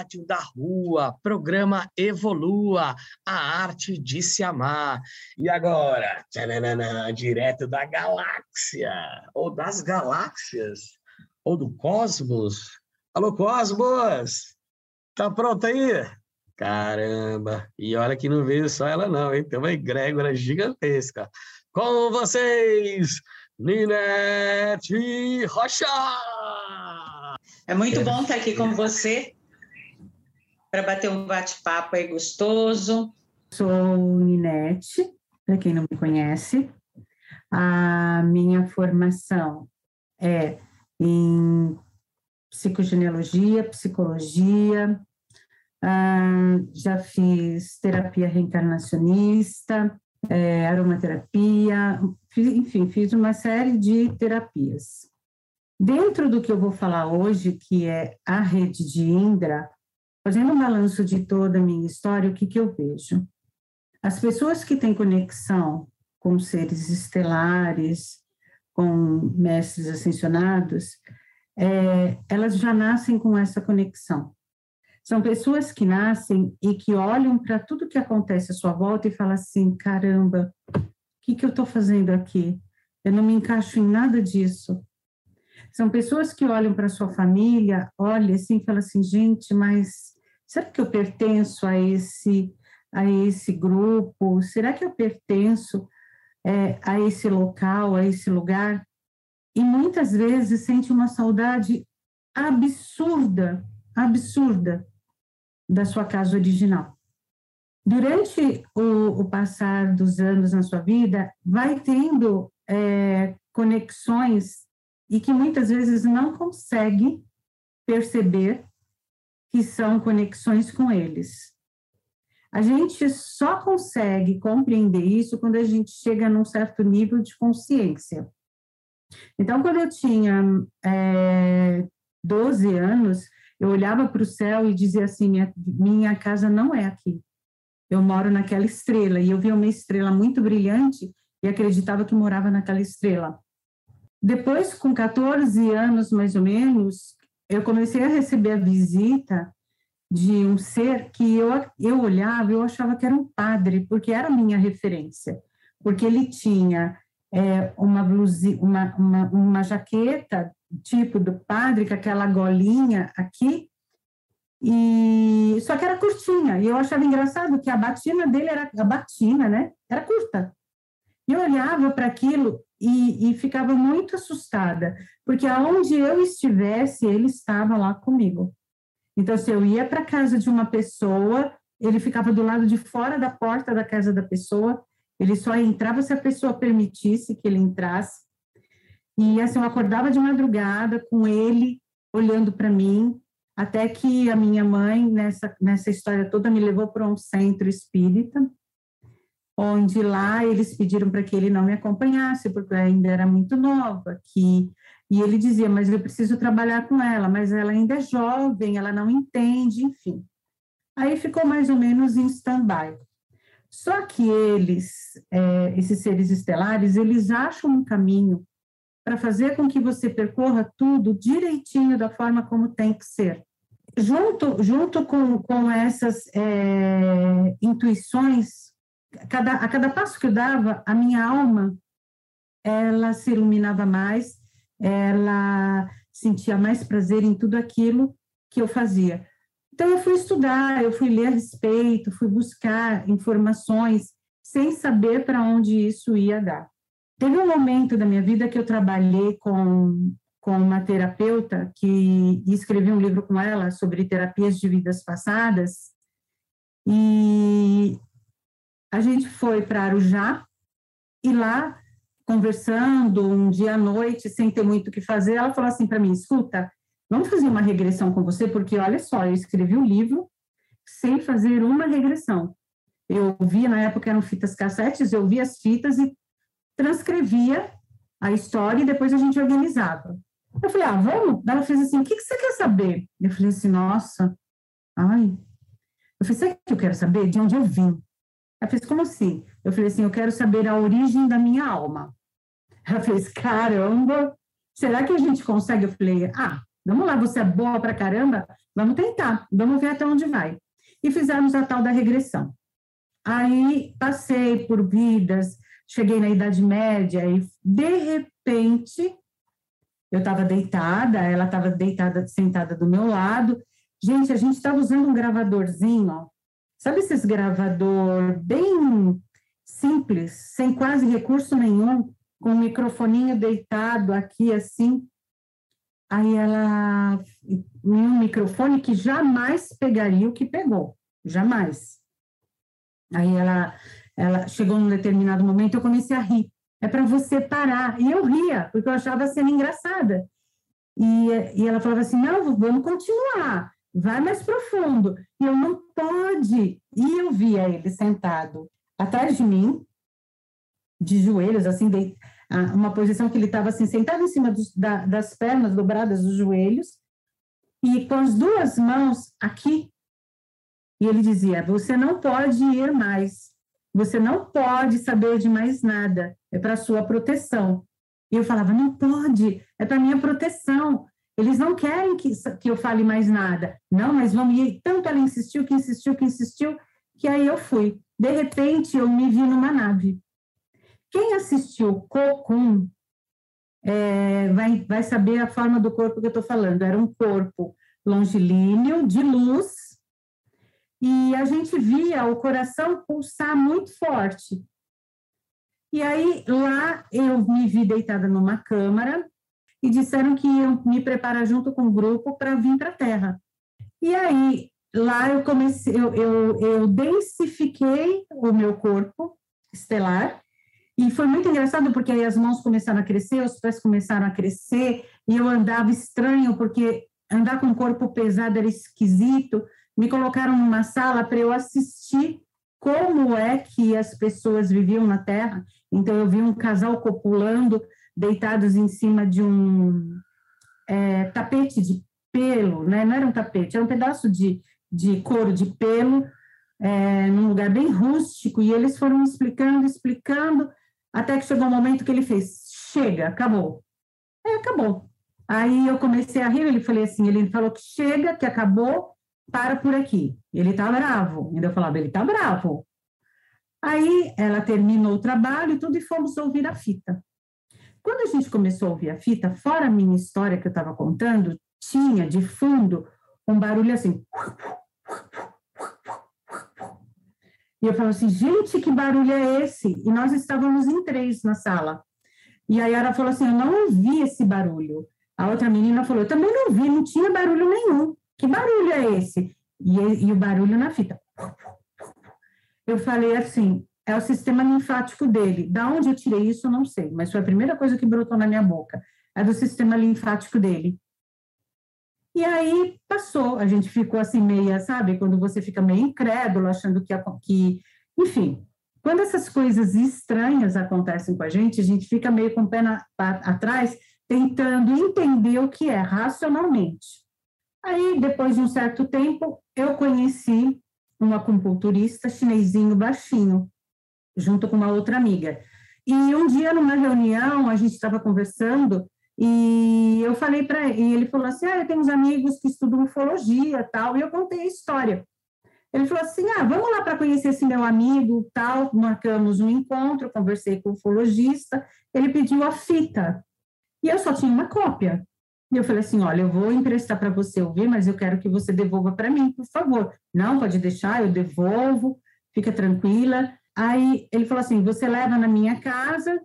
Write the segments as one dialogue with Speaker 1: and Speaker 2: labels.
Speaker 1: Rádio da Rua, programa Evolua, a arte de se amar. E agora, tchananana, direto da galáxia, ou das galáxias, ou do cosmos. Alô, Cosmos! Tá pronto aí? Caramba! E olha que não veio só ela não, hein? Tem uma egrégora gigantesca. Com vocês, Ninete Rocha!
Speaker 2: É muito bom estar aqui com você para bater um bate-papo aí gostoso.
Speaker 3: Sou Ninete, para quem não me conhece. A minha formação é em psicogenealogia, psicologia, já fiz terapia reencarnacionista, é, aromaterapia, enfim, fiz uma série de terapias. Dentro do que eu vou falar hoje, que é a rede de Indra, fazendo um balanço de toda a minha história, o que, que eu vejo? As pessoas que têm conexão com seres estelares, com mestres ascensionados, é, elas já nascem com essa conexão. São pessoas que nascem e que olham para tudo que acontece à sua volta e falam assim: caramba, o que, que eu estou fazendo aqui? Eu não me encaixo em nada disso. São pessoas que olham para sua família, olham assim e falam assim, gente, mas será que eu pertenço a esse a esse grupo? Será que eu pertenço é, a esse local, a esse lugar? E muitas vezes sente uma saudade absurda, absurda da sua casa original. Durante o, o passar dos anos na sua vida, vai tendo é, conexões e que muitas vezes não consegue perceber que são conexões com eles. A gente só consegue compreender isso quando a gente chega num certo nível de consciência. Então, quando eu tinha é, 12 anos, eu olhava para o céu e dizia assim: minha, minha casa não é aqui. Eu moro naquela estrela. E eu via uma estrela muito brilhante e acreditava que morava naquela estrela. Depois, com 14 anos mais ou menos, eu comecei a receber a visita de um ser que eu, eu olhava, eu achava que era um padre, porque era a minha referência, porque ele tinha é, uma blusa, uma, uma, uma jaqueta tipo do padre, com aquela golinha aqui, E só que era curtinha, e eu achava engraçado que a batina dele era a batina, né? Era curta. E eu olhava para aquilo e, e, ficava muito assustada, porque aonde eu estivesse, ele estava lá comigo. Então, se eu ia para casa de uma pessoa, ele ficava do lado de fora da porta da casa da pessoa, ele só entrava se a pessoa permitisse que ele entrasse. E assim, eu acordava de madrugada com ele olhando para mim, até que a minha mãe, nessa, nessa história toda, me levou para um centro espírita, onde lá eles pediram para que ele não me acompanhasse, porque eu ainda era muito nova, que e ele dizia, mas eu preciso trabalhar com ela, mas ela ainda é jovem, ela não entende, enfim. Aí ficou mais ou menos em stand-by. Só que eles, é, esses seres estelares, eles acham um caminho para fazer com que você percorra tudo direitinho da forma como tem que ser. Junto, junto com, com essas é, intuições, cada, a cada passo que eu dava, a minha alma ela se iluminava mais, ela sentia mais prazer em tudo aquilo que eu fazia. Então, eu fui estudar, eu fui ler a respeito, fui buscar informações, sem saber para onde isso ia dar. Teve um momento da minha vida que eu trabalhei com, com uma terapeuta que escrevi um livro com ela sobre terapias de vidas passadas, e a gente foi para Arujá, e lá conversando um dia à noite, sem ter muito o que fazer, ela falou assim para mim: escuta, vamos fazer uma regressão com você, porque olha só, eu escrevi um livro sem fazer uma regressão. Eu via, na época eram fitas cassetes, eu via as fitas e transcrevia a história e depois a gente organizava. Eu falei, ah, vamos? Ela fez assim, o que, que você quer saber? Eu falei assim, nossa, ai. Eu falei, sabe o que eu quero saber? De onde eu vim. Ela fez, como assim? Eu falei assim, eu quero saber a origem da minha alma. Ela fez, caramba, será que a gente consegue? Eu falei, ah, vamos lá, você é boa pra caramba, vamos tentar, vamos ver até onde vai. E fizemos a tal da regressão. Aí passei por vidas, cheguei na Idade Média e, de repente, eu estava deitada, ela estava deitada, sentada do meu lado. Gente, a gente estava usando um gravadorzinho, ó. Sabe esses gravador bem simples, sem quase recurso nenhum, com o microfoninho deitado aqui assim. Aí ela, um microfone que jamais pegaria o que pegou, jamais. Aí ela, ela chegou num determinado momento, eu comecei a rir. É para você parar. E eu ria, porque eu achava a cena engraçada. E, e ela falava assim: não, vamos continuar, vai mais profundo. E eu não pode. E eu via ele sentado atrás de mim, de joelhos, assim, de, uma posição que ele estava assim, sentado em cima dos, da, das pernas dobradas dos joelhos, e com as duas mãos aqui, e ele dizia: Você não pode ir mais, você não pode saber de mais nada, é para sua proteção. E eu falava: Não pode, é para minha proteção. Eles não querem que, que eu fale mais nada. Não, mas vamos ir. Tanto ela insistiu, que insistiu, que insistiu, que aí eu fui. De repente, eu me vi numa nave. Quem assistiu Cocum é, vai, vai saber a forma do corpo que eu estou falando. Era um corpo longilíneo, de luz, e a gente via o coração pulsar muito forte. E aí, lá, eu me vi deitada numa câmara e disseram que iam me preparar junto com o grupo para vir para a Terra. E aí, lá eu comecei, eu, eu, eu densifiquei o meu corpo estelar e foi muito engraçado porque aí as mãos começaram a crescer, os pés começaram a crescer, e eu andava estranho, porque andar com o corpo pesado era esquisito. Me colocaram numa sala para eu assistir como é que as pessoas viviam na Terra. Então, eu vi um casal copulando, deitados em cima de um é, tapete de pelo, né? não era um tapete, era um pedaço de, de couro de pelo, é, num lugar bem rústico, e eles foram explicando, explicando, até que chegou um momento que ele fez, chega, acabou. É, acabou. Aí eu comecei a rir, ele falei assim, ele falou que chega, que acabou, para por aqui. Ele tá bravo. Ainda eu falava, ele tá bravo. Aí ela terminou o trabalho e tudo e fomos ouvir a fita. Quando a gente começou a ouvir a fita, fora a minha história que eu estava contando, tinha de fundo um barulho assim. E eu falo assim, gente, que barulho é esse? E nós estávamos em três na sala. E aí ela falou assim, eu não ouvi esse barulho. A outra menina falou, eu também não vi, não tinha barulho nenhum. Que barulho é esse? E, e o barulho na fita. Eu falei assim, é o sistema linfático dele. Da onde eu tirei isso, eu não sei, mas foi a primeira coisa que brotou na minha boca. É do sistema linfático dele. E aí passou, a gente ficou assim meia, sabe? Quando você fica meio incrédulo, achando que, que enfim, quando essas coisas estranhas acontecem com a gente, a gente fica meio com o pé na, atrás, tentando entender o que é racionalmente. Aí, depois de um certo tempo, eu conheci um acupunturista chinesinho baixinho, junto com uma outra amiga. E um dia, numa reunião, a gente estava conversando e eu falei para ele, ele falou assim: Ah, eu tenho uns amigos que estudam ufologia tal, e eu contei a história. Ele falou assim: Ah, vamos lá para conhecer esse meu amigo, tal. Marcamos um encontro, conversei com o ufologista, ele pediu a fita, e eu só tinha uma cópia. E eu falei assim: Olha, eu vou emprestar para você ouvir, mas eu quero que você devolva para mim, por favor. Não, pode deixar, eu devolvo, fica tranquila. Aí ele falou assim: Você leva na minha casa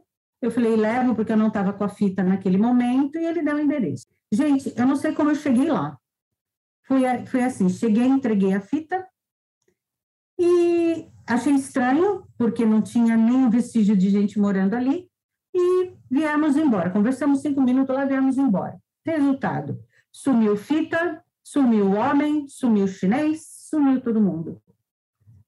Speaker 3: eu falei, levo, porque eu não estava com a fita naquele momento, e ele deu o endereço. Gente, eu não sei como eu cheguei lá. Foi, foi assim, cheguei, entreguei a fita, e achei estranho, porque não tinha nenhum vestígio de gente morando ali, e viemos embora. Conversamos cinco minutos lá, viemos embora. Resultado, sumiu fita, sumiu o homem, sumiu o chinês, sumiu todo mundo.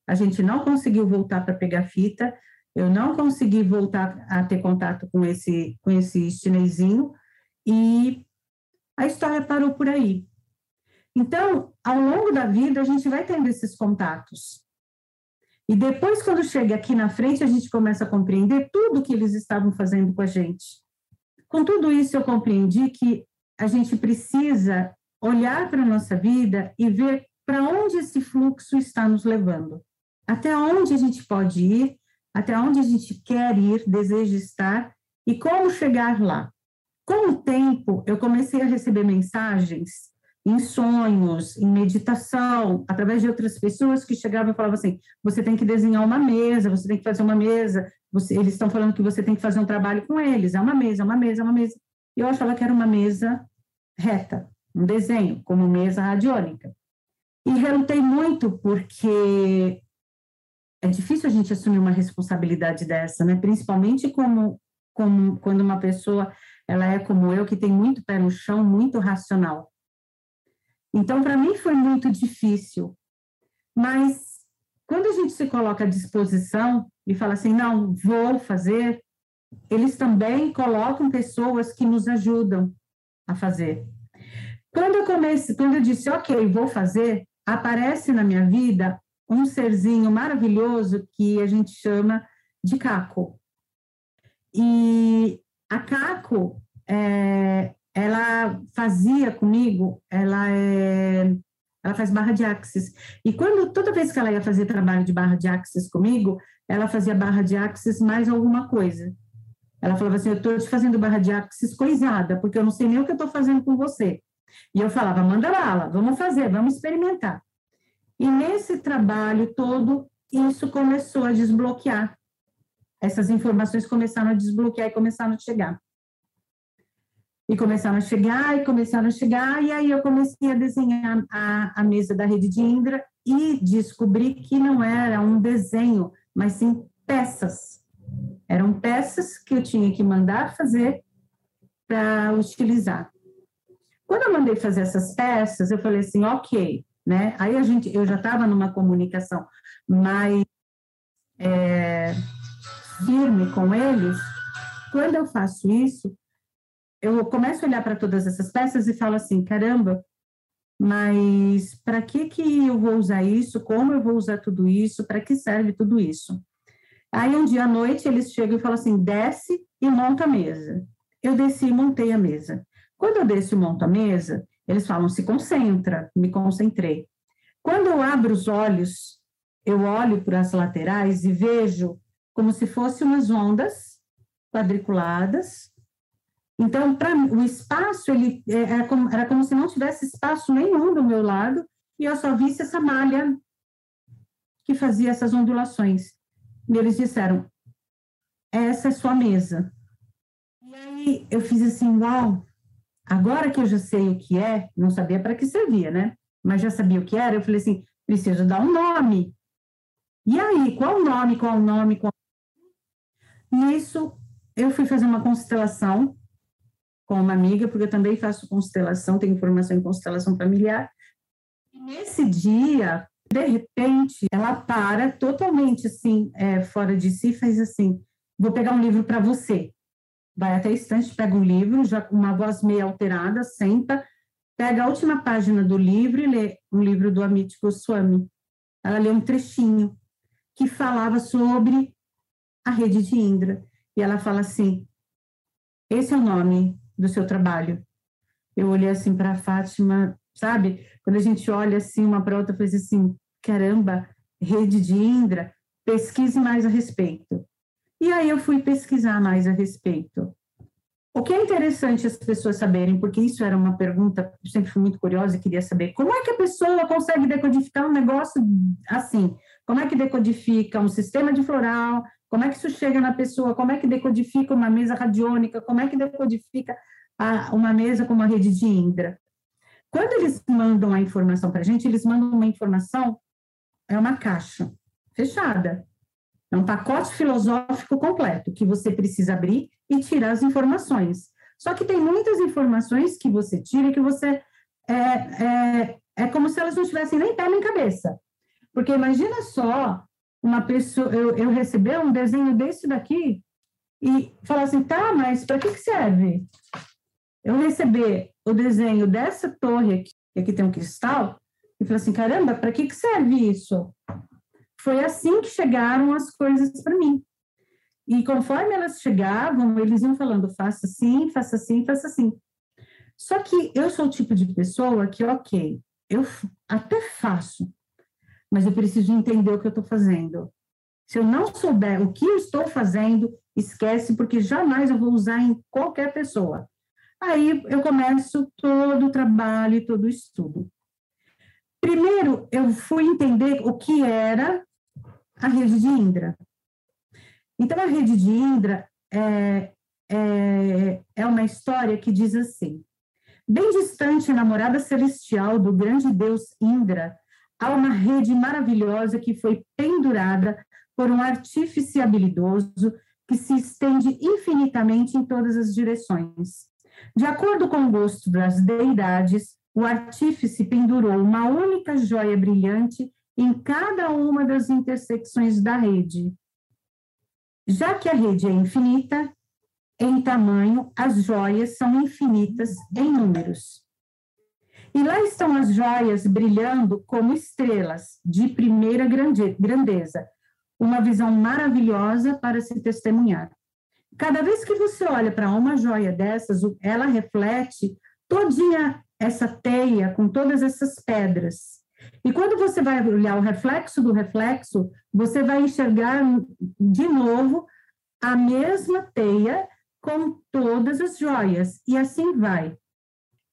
Speaker 3: A gente não conseguiu voltar para pegar fita, eu não consegui voltar a ter contato com esse, com esse chinesinho e a história parou por aí. Então, ao longo da vida, a gente vai tendo esses contatos. E depois, quando chega aqui na frente, a gente começa a compreender tudo que eles estavam fazendo com a gente. Com tudo isso, eu compreendi que a gente precisa olhar para a nossa vida e ver para onde esse fluxo está nos levando. Até onde a gente pode ir até onde a gente quer ir, deseja estar e como chegar lá. Com o tempo, eu comecei a receber mensagens em sonhos, em meditação, através de outras pessoas que chegavam e falavam assim: você tem que desenhar uma mesa, você tem que fazer uma mesa, você, eles estão falando que você tem que fazer um trabalho com eles, é uma mesa, é uma mesa, é uma mesa. Eu achava que era uma mesa reta, um desenho, como mesa radiônica. E relutei muito, porque é difícil a gente assumir uma responsabilidade dessa, né? Principalmente como, como quando uma pessoa ela é como eu, que tem muito pé no chão, muito racional. Então, para mim foi muito difícil. Mas quando a gente se coloca à disposição e fala assim, não, vou fazer, eles também colocam pessoas que nos ajudam a fazer. Quando eu comecei, quando eu disse, ok, vou fazer, aparece na minha vida um serzinho maravilhoso que a gente chama de caco. E a caco, é, ela fazia comigo, ela é, ela faz barra de axis. E quando toda vez que ela ia fazer trabalho de barra de axis comigo, ela fazia barra de axis mais alguma coisa. Ela falava assim: Eu estou te fazendo barra de axis coisada, porque eu não sei nem o que eu estou fazendo com você. E eu falava: Manda bala, vamos fazer, vamos experimentar. E nesse trabalho todo, isso começou a desbloquear. Essas informações começaram a desbloquear e começaram a chegar. E começaram a chegar, e começaram a chegar, e aí eu comecei a desenhar a, a mesa da rede de Indra e descobri que não era um desenho, mas sim peças. Eram peças que eu tinha que mandar fazer para utilizar. Quando eu mandei fazer essas peças, eu falei assim, ok, né? Aí a gente, eu já estava numa comunicação mais é, firme com eles. Quando eu faço isso, eu começo a olhar para todas essas peças e falo assim, caramba, mas para que que eu vou usar isso? Como eu vou usar tudo isso? Para que serve tudo isso? Aí um dia à noite eles chegam e falam assim, desce e monta a mesa. Eu desci e montei a mesa. Quando eu desço e monto a mesa, eles falam, se concentra, me concentrei. Quando eu abro os olhos, eu olho para as laterais e vejo como se fossem umas ondas quadriculadas, Então, para o espaço, ele é, era como, era como se não tivesse espaço nenhum do meu lado, e eu só visse essa malha que fazia essas ondulações. E eles disseram: essa é sua mesa. E aí eu fiz assim, uau, agora que eu já sei o que é, não sabia para que servia, né? Mas já sabia o que era, eu falei assim, preciso dar um nome. E aí, qual o nome, qual o nome, qual... Nisso, eu fui fazer uma constelação com uma amiga, porque eu também faço constelação, tenho formação em constelação familiar. E nesse dia, de repente, ela para totalmente assim, é, fora de si, faz assim: vou pegar um livro para você. Vai até a estante, pega um livro, já com uma voz meio alterada, senta, pega a última página do livro e lê um livro do Amit Goswami. Ela lê um trechinho que falava sobre a rede de Indra. E ela fala assim: esse é o nome do seu trabalho. Eu olhei assim para a Fátima, sabe? Quando a gente olha assim uma para outra, fez assim: caramba, rede de Indra, pesquise mais a respeito. E aí eu fui pesquisar mais a respeito. O que é interessante as pessoas saberem, porque isso era uma pergunta, eu sempre fui muito curiosa e queria saber, como é que a pessoa consegue decodificar um negócio assim? Como é que decodifica um sistema de floral? Como é que isso chega na pessoa? Como é que decodifica uma mesa radiônica? Como é que decodifica a, uma mesa com uma rede de Indra? Quando eles mandam a informação para a gente, eles mandam uma informação, é uma caixa fechada. É um pacote filosófico completo que você precisa abrir e tirar as informações. Só que tem muitas informações que você tira que você é, é, é como se elas não tivessem nem pé nem cabeça. Porque imagina só uma pessoa, eu, eu receber um desenho desse daqui e falar assim, tá, mas para que, que serve? Eu receber o desenho dessa torre aqui, que aqui tem um cristal, e falar assim, caramba, para que, que serve isso? Foi assim que chegaram as coisas para mim. E conforme elas chegavam, eles iam falando, faça assim, faça assim, faça assim. Só que eu sou o tipo de pessoa que, ok, eu até faço, mas eu preciso entender o que eu estou fazendo. Se eu não souber o que eu estou fazendo, esquece, porque jamais eu vou usar em qualquer pessoa. Aí eu começo todo o trabalho e todo o estudo. Primeiro, eu fui entender o que era a rede de Indra. Então, a rede de Indra é, é, é uma história que diz assim: bem distante, namorada celestial do grande deus Indra, há uma rede maravilhosa que foi pendurada por um artífice habilidoso que se estende infinitamente em todas as direções. De acordo com o gosto das deidades, o artífice pendurou uma única joia brilhante em cada uma das intersecções da rede. Já que a rede é infinita, em tamanho, as joias são infinitas em números. E lá estão as joias brilhando como estrelas de primeira grandeza, uma visão maravilhosa para se testemunhar. Cada vez que você olha para uma joia dessas, ela reflete todinha essa teia com todas essas pedras. E quando você vai olhar o reflexo do reflexo, você vai enxergar de novo a mesma teia com todas as joias, e assim vai.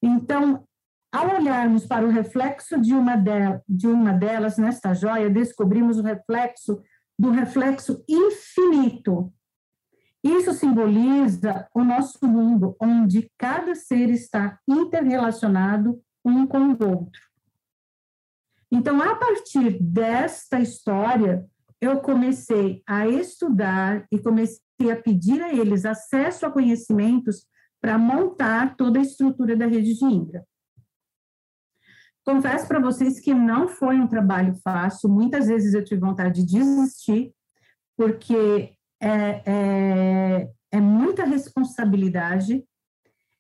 Speaker 3: Então, ao olharmos para o reflexo de uma, de, de uma delas nesta joia, descobrimos o reflexo do reflexo infinito. Isso simboliza o nosso mundo, onde cada ser está interrelacionado um com o outro. Então, a partir desta história, eu comecei a estudar e comecei a pedir a eles acesso a conhecimentos para montar toda a estrutura da rede de Indra. Confesso para vocês que não foi um trabalho fácil. Muitas vezes eu tive vontade de desistir, porque é, é, é muita responsabilidade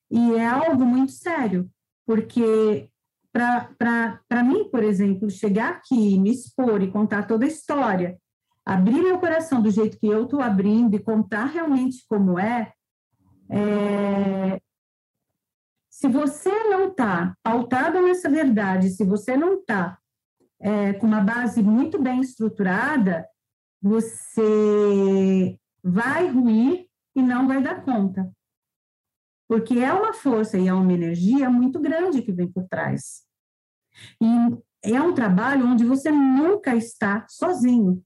Speaker 3: e é algo muito sério, porque para mim, por exemplo, chegar aqui, me expor e contar toda a história, abrir meu coração do jeito que eu estou abrindo e contar realmente como é, é, se você não está pautado nessa verdade, se você não está é, com uma base muito bem estruturada, você vai ruir e não vai dar conta. porque é uma força e é uma energia muito grande que vem por trás. E é um trabalho onde você nunca está sozinho,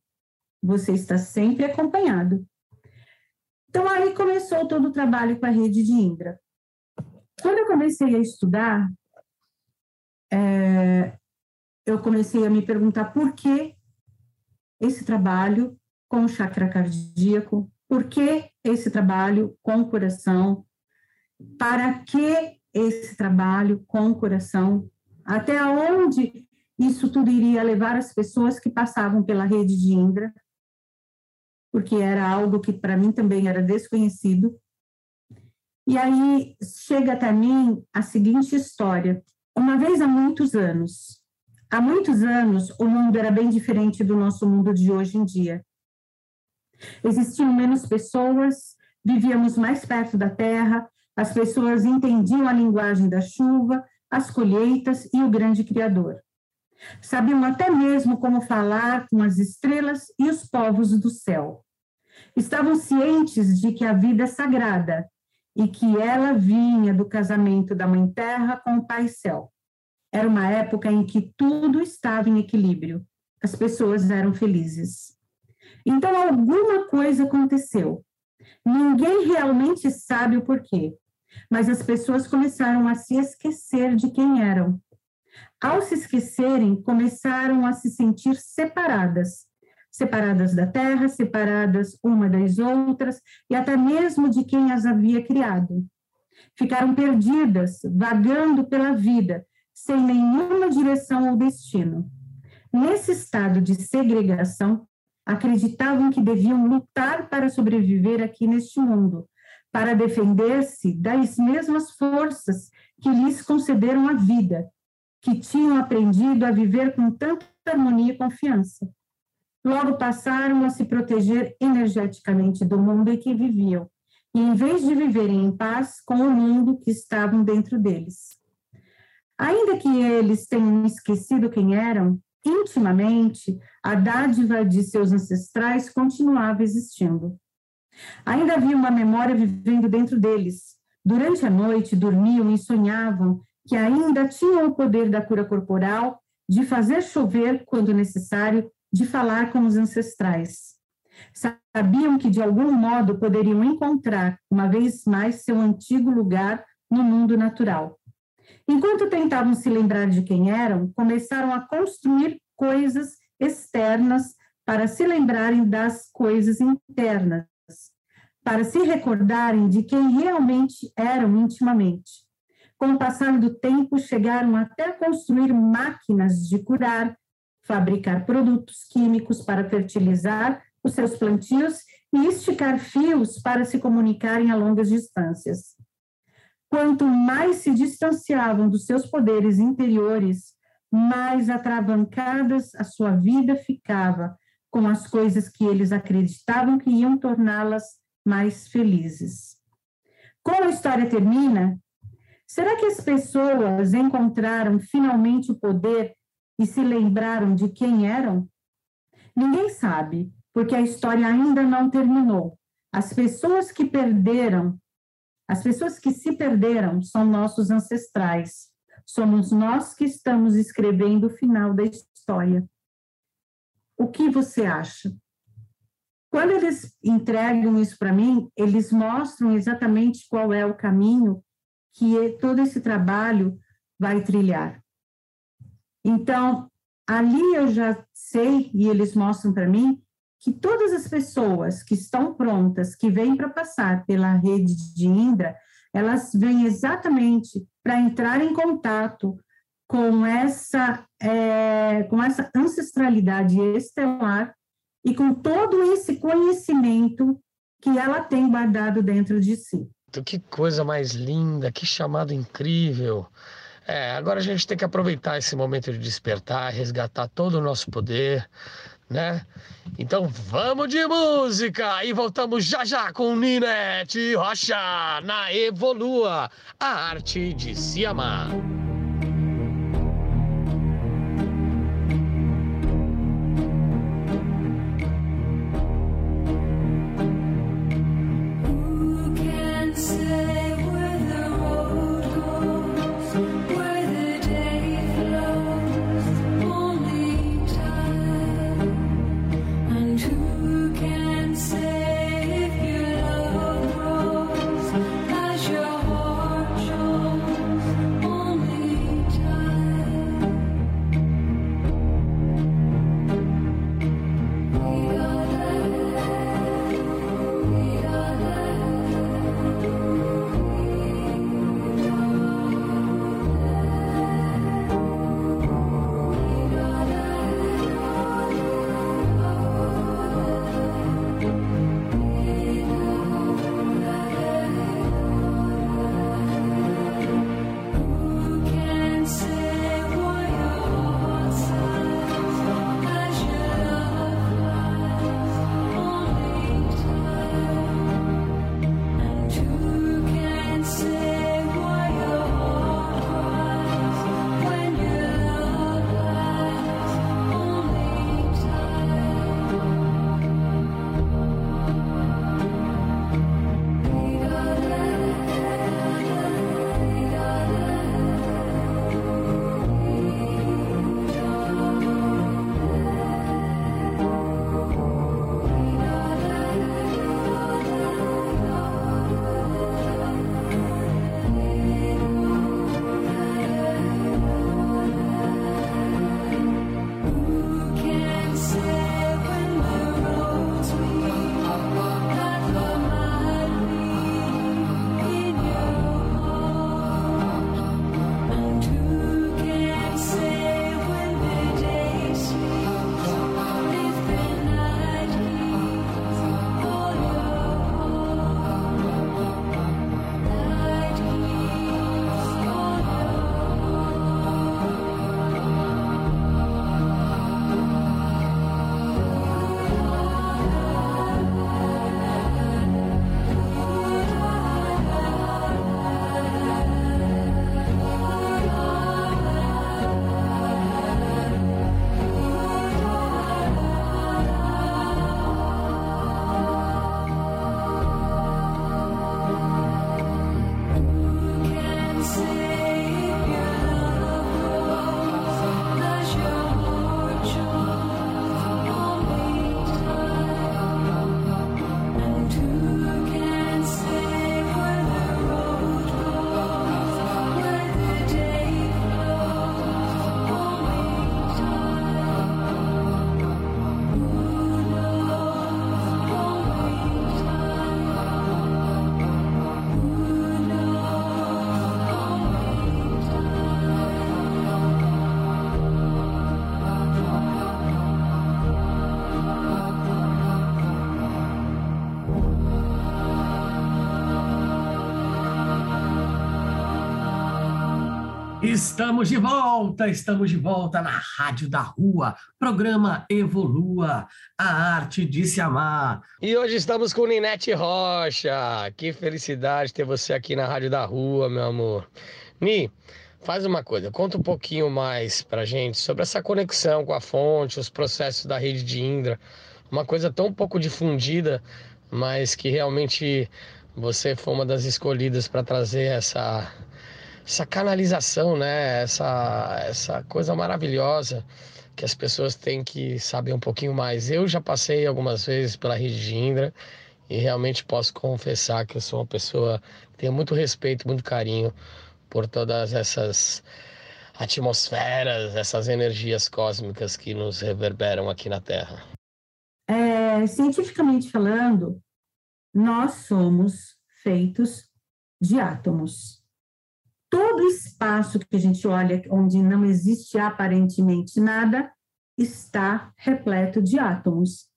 Speaker 3: você está sempre acompanhado. Então, aí começou todo o trabalho com a rede de Indra. Quando eu comecei a estudar, é, eu comecei a me perguntar por que esse trabalho com o chakra cardíaco, por que esse trabalho com o coração, para que esse trabalho com o coração, até onde isso tudo iria levar as pessoas que passavam pela rede de Indra, porque era algo que para mim também era desconhecido. E aí chega até mim a seguinte história. Uma vez há muitos anos, há muitos anos, o mundo era bem diferente do nosso mundo de hoje em dia. Existiam menos pessoas, vivíamos mais perto da terra, as pessoas entendiam a linguagem da chuva, as colheitas e o grande Criador. Sabiam até mesmo como falar com as estrelas e os povos do céu. Estavam cientes de que a vida é sagrada e que ela vinha do casamento da Mãe Terra com o Pai Céu. Era uma época em que tudo estava em equilíbrio, as pessoas eram felizes. Então, alguma coisa aconteceu. Ninguém realmente sabe o porquê, mas as pessoas começaram a se esquecer de quem eram. Ao se esquecerem, começaram a se sentir separadas, separadas da terra, separadas uma das outras e até mesmo de quem as havia criado. Ficaram perdidas, vagando pela vida, sem nenhuma direção ou destino. Nesse estado de segregação, acreditavam que deviam lutar para sobreviver aqui neste mundo, para defender-se das mesmas forças que lhes concederam a vida, que tinham aprendido a viver com tanta harmonia e confiança. Logo passaram a se proteger energeticamente do mundo em que viviam, e em vez de viverem em paz com o mundo que estavam dentro deles. Ainda que eles tenham esquecido quem eram, intimamente, a dádiva de seus ancestrais continuava existindo. Ainda havia uma memória vivendo dentro deles. Durante a noite, dormiam e sonhavam que ainda tinham o poder da cura corporal, de fazer chover quando necessário, de falar com os ancestrais. Sabiam que, de algum modo, poderiam encontrar, uma vez mais, seu antigo lugar no mundo natural. Enquanto tentavam se lembrar de quem eram, começaram a construir coisas externas para se lembrarem das coisas internas, para se recordarem de quem realmente eram intimamente. Com o passar do tempo, chegaram até a construir máquinas de curar, fabricar produtos químicos para fertilizar os seus plantios e esticar fios para se comunicarem a longas distâncias. Quanto mais se distanciavam dos seus poderes interiores, mais atravancadas a sua vida ficava com as coisas que eles acreditavam que iam torná-las mais felizes. Como a história termina, será que as pessoas encontraram finalmente o poder e se lembraram de quem eram? Ninguém sabe, porque a história ainda não terminou. As pessoas que perderam as pessoas que se perderam são nossos ancestrais. Somos nós que estamos escrevendo o final da história. O que você acha? Quando eles entregam isso para mim, eles mostram exatamente qual é o caminho que todo esse trabalho vai trilhar. Então, ali eu já sei, e eles mostram para mim, que todas as pessoas que estão prontas, que vêm para passar pela rede de Indra, elas vêm exatamente para entrar em contato com essa, é, com essa ancestralidade estelar e com todo esse conhecimento que ela tem guardado dentro de si.
Speaker 1: Que coisa mais linda, que chamado incrível. É, agora a gente tem que aproveitar esse momento de despertar, resgatar todo o nosso poder, né? Então vamos de música e voltamos já já com Ninete Rocha na Evolua, a arte de se amar. Estamos de volta, estamos de volta na Rádio da Rua, programa Evolua, a arte de se amar.
Speaker 4: E hoje estamos com Ninete Rocha. Que felicidade ter você aqui na Rádio da Rua, meu amor. Ni, faz uma coisa, conta um pouquinho mais pra gente sobre essa conexão com a fonte, os processos da rede de Indra, uma coisa tão pouco difundida, mas que realmente você foi uma das escolhidas para trazer essa essa canalização, né? Essa, essa coisa maravilhosa que as pessoas têm que saber um pouquinho mais. Eu já passei algumas vezes pela rede de Indra e realmente posso confessar que eu sou uma pessoa que tem muito respeito, muito carinho por todas essas atmosferas, essas energias cósmicas que nos reverberam aqui na Terra.
Speaker 3: É, cientificamente falando, nós somos feitos de átomos todo espaço que a gente olha, onde não existe aparentemente nada, está repleto de átomos.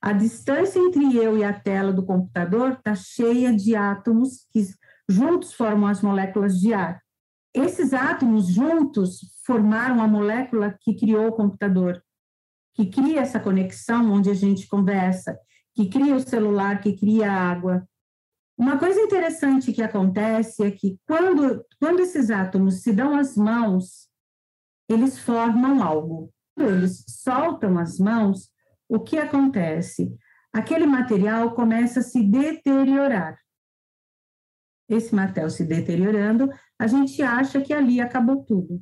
Speaker 3: A distância entre eu e a tela do computador está cheia de átomos que juntos formam as moléculas de ar. Esses átomos juntos formaram a molécula que criou o computador, que cria essa conexão onde a gente conversa, que cria o celular, que cria a água. Uma coisa interessante que acontece é que quando, quando esses átomos se dão as mãos, eles formam algo. Quando eles soltam as mãos, o que acontece? Aquele material começa a se deteriorar. Esse material se deteriorando, a gente acha que ali acabou tudo.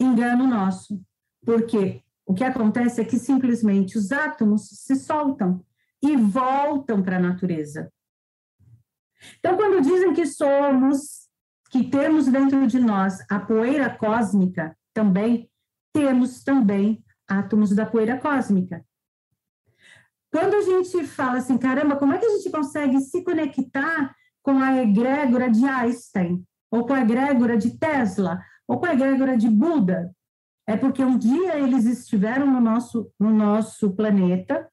Speaker 3: Engano nosso, porque o que acontece é que simplesmente os átomos se soltam e voltam para a natureza. Então, quando dizem que somos, que temos dentro de nós a poeira cósmica, também temos também átomos da poeira cósmica. Quando a gente fala assim, caramba, como é que a gente consegue se conectar com a egrégora de Einstein, ou com a egrégora de Tesla, ou com a egrégora de Buda? É porque um dia eles estiveram no nosso, no nosso planeta,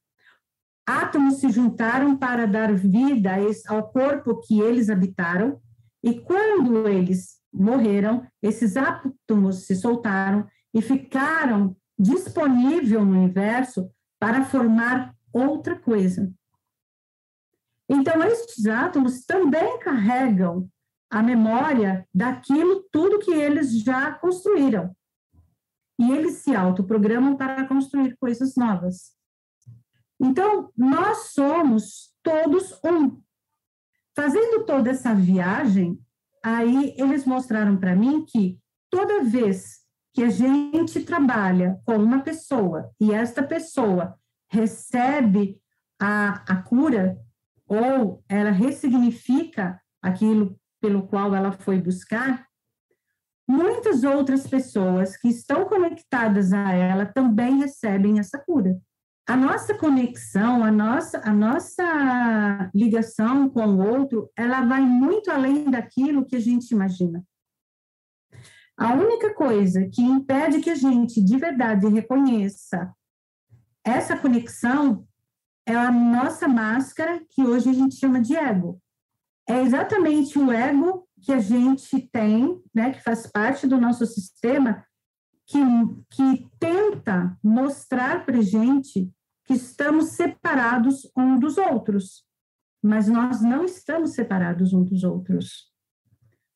Speaker 3: átomos se juntaram para dar vida ao corpo que eles habitaram, e quando eles morreram, esses átomos se soltaram e ficaram disponíveis no universo para formar outra coisa. Então, estes átomos também carregam a memória daquilo tudo que eles já construíram. E eles se autoprogramam para construir coisas novas. Então, nós somos todos um. Fazendo toda essa viagem, aí eles mostraram para mim que toda vez que a gente trabalha com uma pessoa e esta pessoa recebe a, a cura ou ela ressignifica aquilo pelo qual ela foi buscar, muitas outras pessoas que estão conectadas a ela também recebem essa cura a nossa conexão, a nossa, a nossa ligação com o outro, ela vai muito além daquilo que a gente imagina. A única coisa que impede que a gente de verdade reconheça essa conexão é a nossa máscara, que hoje a gente chama de ego. É exatamente o ego que a gente tem, né, que faz parte do nosso sistema, que, que tenta mostrar para gente que estamos separados um dos outros, mas nós não estamos separados um dos outros.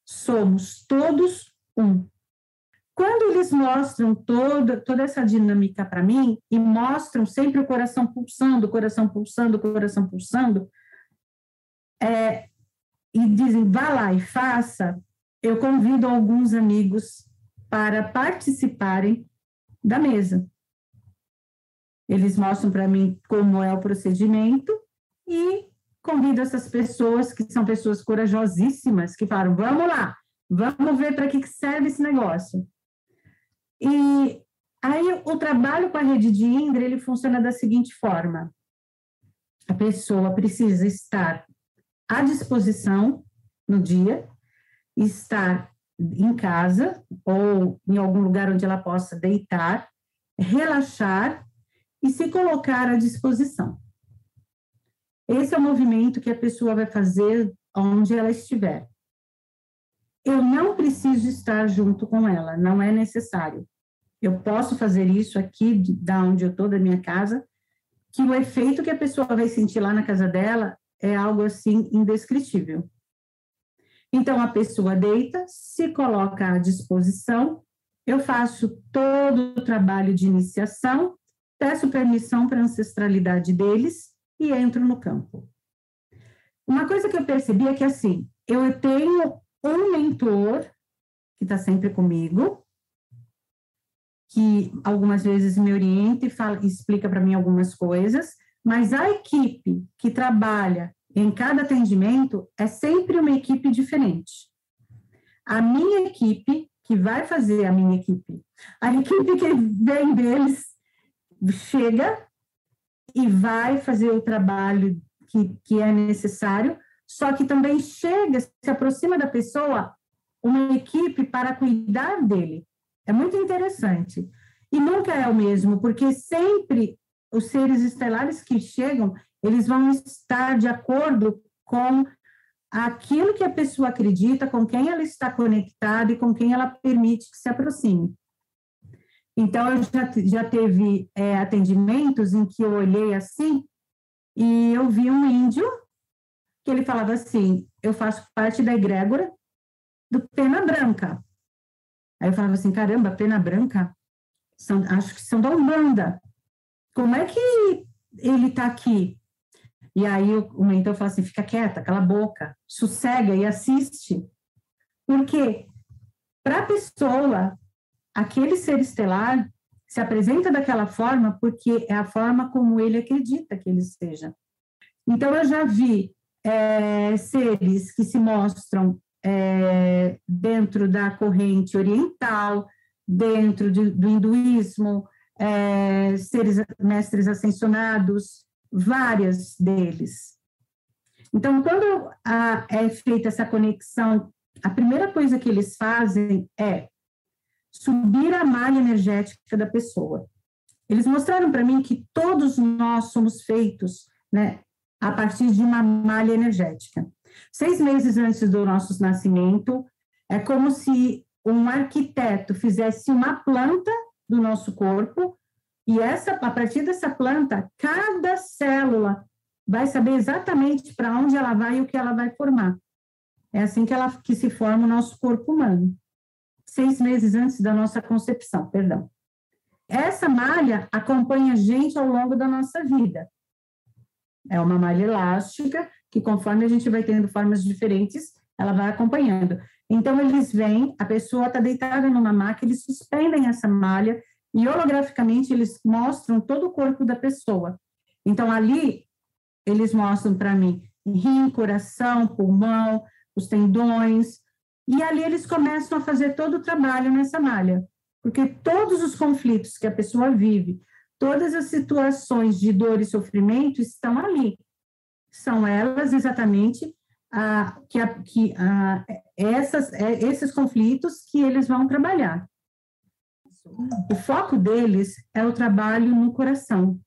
Speaker 3: Somos todos um. Quando eles mostram toda, toda essa dinâmica para mim e mostram sempre o coração pulsando, o coração pulsando, o coração pulsando, é, e dizem vá lá e faça, eu convido alguns amigos para participarem da mesa. Eles mostram para mim como é o procedimento e convido essas pessoas, que são pessoas corajosíssimas, que falam: vamos lá, vamos ver para que serve esse negócio. E aí o trabalho com a rede de Indra ele funciona da seguinte forma: a pessoa precisa estar à disposição no dia, estar em casa ou em algum lugar onde ela possa deitar, relaxar e se colocar à disposição. Esse é o movimento que a pessoa vai fazer onde ela estiver. eu não preciso estar junto com ela, não é necessário. Eu posso fazer isso aqui, da onde eu estou, da minha casa, que o efeito que a pessoa vai sentir lá na casa dela é algo assim indescritível. Então, a pessoa deita, se coloca à disposição, eu faço todo o trabalho de iniciação, peço permissão para a ancestralidade deles e entro no campo. Uma coisa que eu percebi é que, assim, eu tenho um mentor que está sempre comigo, que algumas vezes me orienta e fala, explica para mim algumas coisas, mas a equipe que trabalha em cada atendimento é sempre uma equipe diferente. A minha equipe, que vai fazer a minha equipe, a equipe que vem deles, chega e vai fazer o trabalho que, que é necessário, só que também chega, se aproxima da pessoa uma equipe para cuidar dele. É muito interessante. E nunca é o mesmo, porque sempre os seres estelares que chegam, eles vão estar de acordo com aquilo que a pessoa acredita, com quem ela está conectada e com quem ela permite que se aproxime. Então, eu já, já teve é, atendimentos em que eu olhei assim e eu vi um índio que ele falava assim: Eu faço parte da egrégora do Pena Branca. Aí eu falava assim: caramba, Pena Branca? São, acho que são da Umbanda. Como é que ele está aqui? E aí o, o mentor fala assim: fica quieta, cala a boca, sossega e assiste. Porque para a pessoa, aquele ser estelar se apresenta daquela forma porque é a forma como ele acredita que ele seja. Então, eu já vi é, seres que se mostram é, dentro da corrente oriental, dentro de, do hinduísmo, é, seres mestres ascensionados, várias deles. Então, quando a, é feita essa conexão, a primeira coisa que eles fazem é subir a malha energética da pessoa. Eles mostraram para mim que todos nós somos feitos, né, a partir de uma malha energética. Seis meses antes do nosso nascimento, é como se um arquiteto fizesse uma planta do nosso corpo e essa, a partir dessa planta, cada célula vai saber exatamente para onde ela vai e o que ela vai formar. É assim que, ela, que se forma o nosso corpo humano. Seis meses antes da nossa concepção, perdão. Essa malha acompanha a gente ao longo da nossa vida. É uma malha elástica que, conforme a gente vai tendo formas diferentes, ela vai acompanhando. Então, eles vêm, a pessoa está deitada numa maca, eles suspendem essa malha e holograficamente eles mostram todo o corpo da pessoa. Então, ali, eles mostram para mim rim, coração, pulmão, os tendões, e ali eles começam a fazer todo o trabalho nessa malha, porque todos os conflitos que a pessoa vive, todas as situações de dor e sofrimento estão ali. São elas exatamente a, que, a, que a, essas, é, esses conflitos que eles vão trabalhar. O foco deles é o trabalho no coração.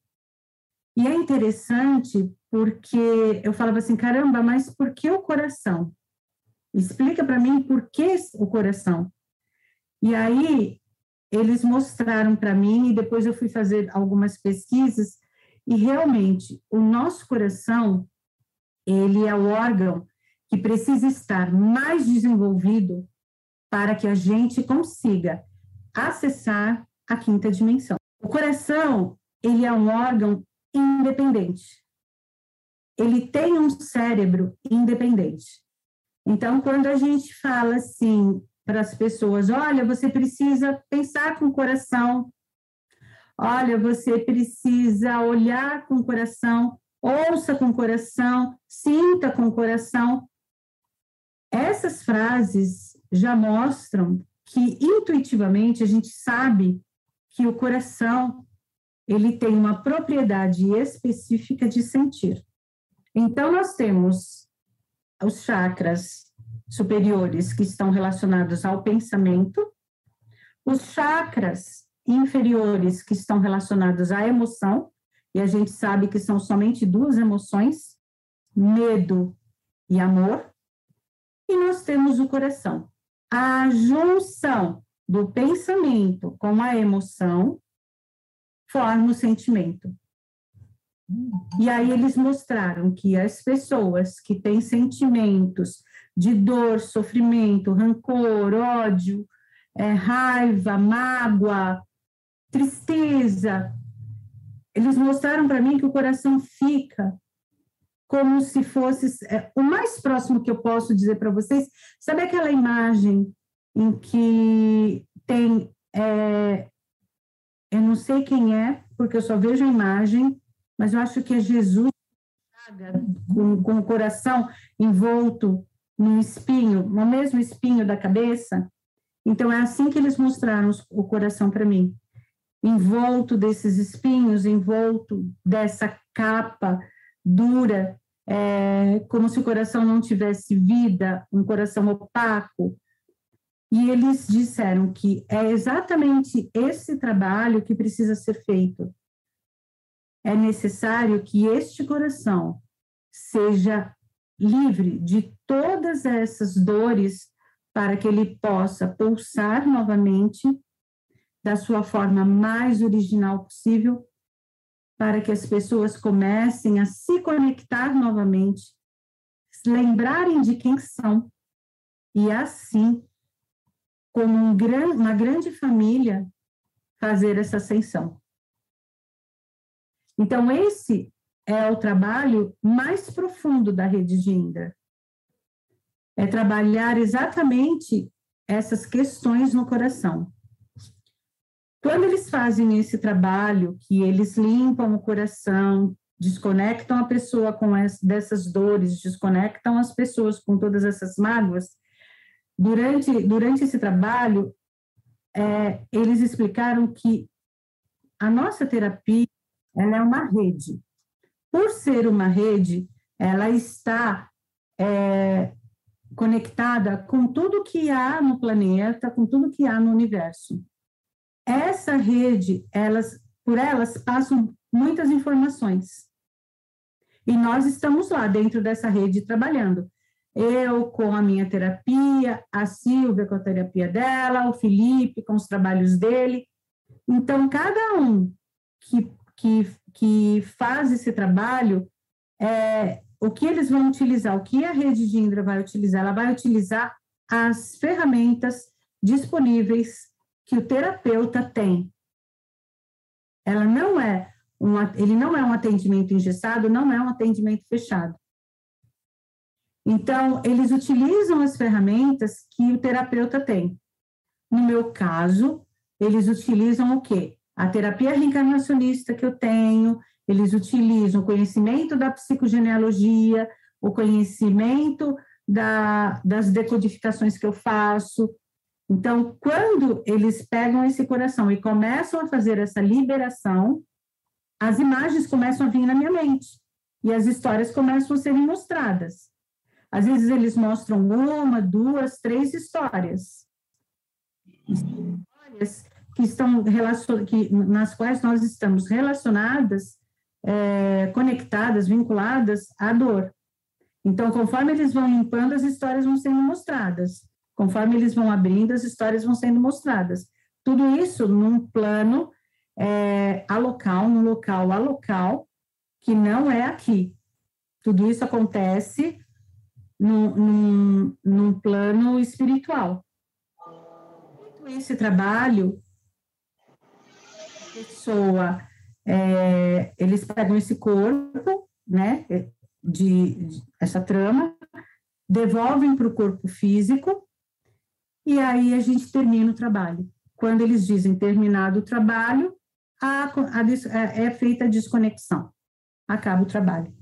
Speaker 3: E é interessante porque eu falava assim, caramba, mas por que o coração? Explica para mim por que o coração. E aí eles mostraram para mim e depois eu fui fazer algumas pesquisas e realmente o nosso coração ele é o órgão que precisa estar mais desenvolvido para que a gente consiga acessar a quinta dimensão. O coração, ele é um órgão independente. Ele tem um cérebro independente. Então, quando a gente fala assim para as pessoas, olha, você precisa pensar com o coração, olha, você precisa olhar com o coração, ouça com o coração, sinta com o coração. Essas frases já mostram que intuitivamente a gente sabe que o coração ele tem uma propriedade específica de sentir. Então nós temos os chakras superiores que estão relacionados ao pensamento, os chakras inferiores que estão relacionados à emoção, e a gente sabe que são somente duas emoções, medo e amor, e nós temos o coração. a junção do pensamento com a emoção forma o sentimento. E aí eles mostraram que as pessoas que têm sentimentos de dor, sofrimento, rancor, ódio, é, raiva, mágoa, tristeza, eles mostraram para mim que o coração fica como se fosse é, o mais próximo que eu posso dizer para vocês. Sabe aquela imagem em que tem é, eu não sei quem é, porque eu só vejo a imagem, mas eu acho que é Jesus com, com o coração envolto num espinho, no mesmo espinho da cabeça. Então, é assim que eles mostraram o coração para mim. Envolto desses espinhos, envolto dessa capa dura, é, como se o coração não tivesse vida, um coração opaco. E eles disseram que é exatamente esse trabalho que precisa ser feito. É necessário que este coração seja livre de todas essas dores para que ele possa pulsar novamente da sua forma mais original possível, para que as pessoas comecem a se conectar novamente, lembrarem de quem são e assim, como um gran, uma grande família, fazer essa ascensão. Então, esse é o trabalho mais profundo da rede de Indra é trabalhar exatamente essas questões no coração. Quando eles fazem esse trabalho, que eles limpam o coração, desconectam a pessoa com as, dessas dores, desconectam as pessoas com todas essas mágoas, durante, durante esse trabalho, é, eles explicaram que a nossa terapia ela é uma rede. Por ser uma rede, ela está é, conectada com tudo que há no planeta, com tudo que há no universo. Essa rede, elas, por elas passam muitas informações. E nós estamos lá dentro dessa rede trabalhando. Eu com a minha terapia, a Silvia com a terapia dela, o Felipe com os trabalhos dele. Então, cada um que, que, que faz esse trabalho é, o que eles vão utilizar, o que a rede de Indra vai utilizar? Ela vai utilizar as ferramentas disponíveis que o terapeuta tem. Ela não é um, ele não é um atendimento engessado, não é um atendimento fechado. Então, eles utilizam as ferramentas que o terapeuta tem. No meu caso, eles utilizam o quê? A terapia reencarnacionista que eu tenho, eles utilizam o conhecimento da psicogenealogia, o conhecimento da, das decodificações que eu faço. Então, quando eles pegam esse coração e começam a fazer essa liberação, as imagens começam a vir na minha mente e as histórias começam a serem mostradas. Às vezes eles mostram uma, duas, três histórias. Histórias que estão que, nas quais nós estamos relacionadas é, conectadas, vinculadas à dor. Então, conforme eles vão limpando, as histórias vão sendo mostradas. Conforme eles vão abrindo, as histórias vão sendo mostradas. Tudo isso num plano é, alocal, num local a local, que não é aqui. Tudo isso acontece num, num, num plano espiritual. Esse trabalho, a pessoa é, eles pegam esse corpo, né, de, de essa trama, devolvem para o corpo físico, e aí a gente termina o trabalho. Quando eles dizem terminado o trabalho, a, a, é feita a desconexão, acaba o trabalho.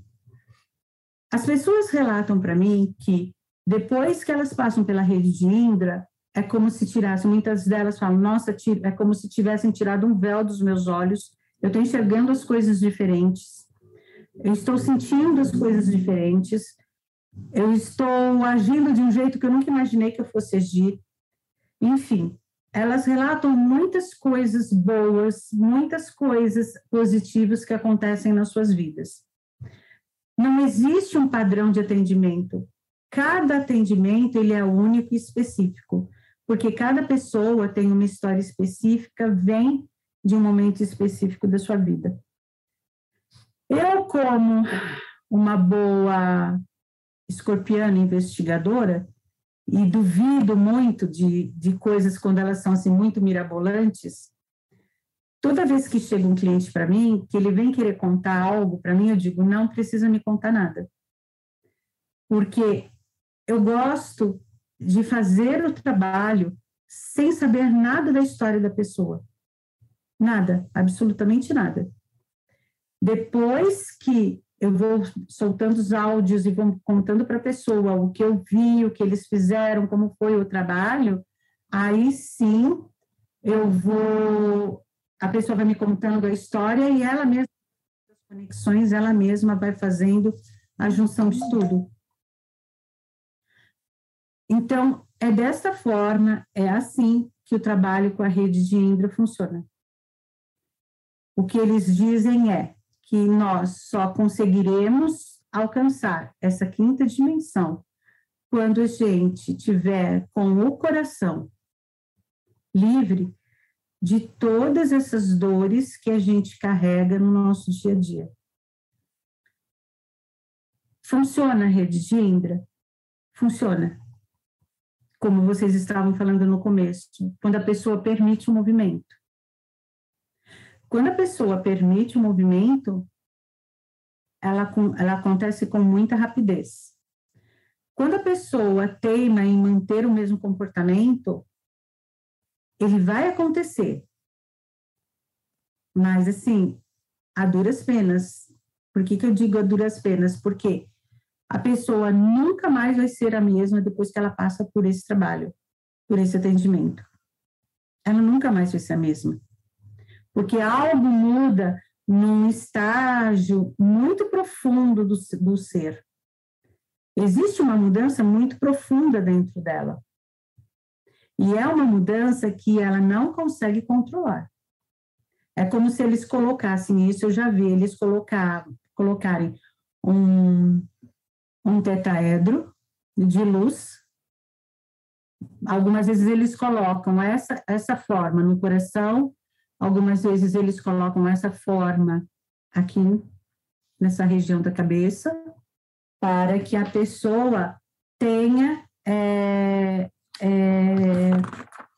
Speaker 3: As pessoas relatam para mim que depois que elas passam pela rede de Indra, é como se tirassem, muitas delas falam, nossa, é como se tivessem tirado um véu dos meus olhos eu estou enxergando as coisas diferentes, eu estou sentindo as coisas diferentes, eu estou agindo de um jeito que eu nunca imaginei que eu fosse agir. Enfim, elas relatam muitas coisas boas, muitas coisas positivas que acontecem nas suas vidas. Não existe um padrão de atendimento. Cada atendimento ele é único e específico. Porque cada pessoa tem uma história específica, vem de um momento específico da sua vida. Eu, como uma boa escorpiana investigadora, e duvido muito de, de coisas quando elas são assim muito mirabolantes, toda vez que chega um cliente para mim, que ele vem querer contar algo para mim, eu digo, não precisa me contar nada. Porque eu gosto de fazer o trabalho sem saber nada da história da pessoa. Nada, absolutamente nada. Depois que eu vou soltando os áudios e vou contando para a pessoa o que eu vi, o que eles fizeram, como foi o trabalho, aí sim eu vou, a pessoa vai me contando a história e ela mesma, as conexões, ela mesma vai fazendo a junção de tudo. Então, é dessa forma, é assim que o trabalho com a rede de Indra funciona. O que eles dizem é que nós só conseguiremos alcançar essa quinta dimensão quando a gente tiver com o coração livre de todas essas dores que a gente carrega no nosso dia a dia. Funciona a rede de Indra? Funciona como vocês estavam falando no começo, quando a pessoa permite o movimento. Quando a pessoa permite o movimento, ela, ela acontece com muita rapidez. Quando a pessoa teima em manter o mesmo comportamento, ele vai acontecer. Mas, assim, a duras penas. Por que, que eu digo a duras penas? Porque a pessoa nunca mais vai ser a mesma depois que ela passa por esse trabalho, por esse atendimento. Ela nunca mais vai ser a mesma. Porque algo muda num estágio muito profundo do, do ser. Existe uma mudança muito profunda dentro dela. E é uma mudança que ela não consegue controlar. É como se eles colocassem, isso eu já vi, eles colocar, colocarem um, um tetraedro de luz. Algumas vezes eles colocam essa, essa forma no coração, algumas vezes eles colocam essa forma aqui nessa região da cabeça, para que a pessoa tenha é, é,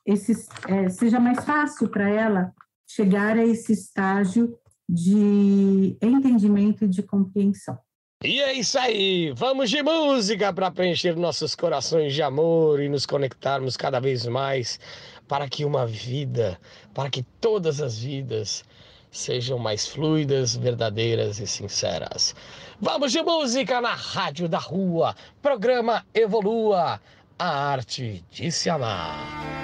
Speaker 3: esse, é, seja mais fácil para ela chegar a esse estágio de entendimento e de compreensão.
Speaker 4: E é isso aí, vamos de música para preencher nossos corações de amor e nos conectarmos cada vez mais para que uma vida, para que todas as vidas sejam mais fluidas, verdadeiras e sinceras. Vamos de música na Rádio da Rua, programa Evolua, a arte de se amar.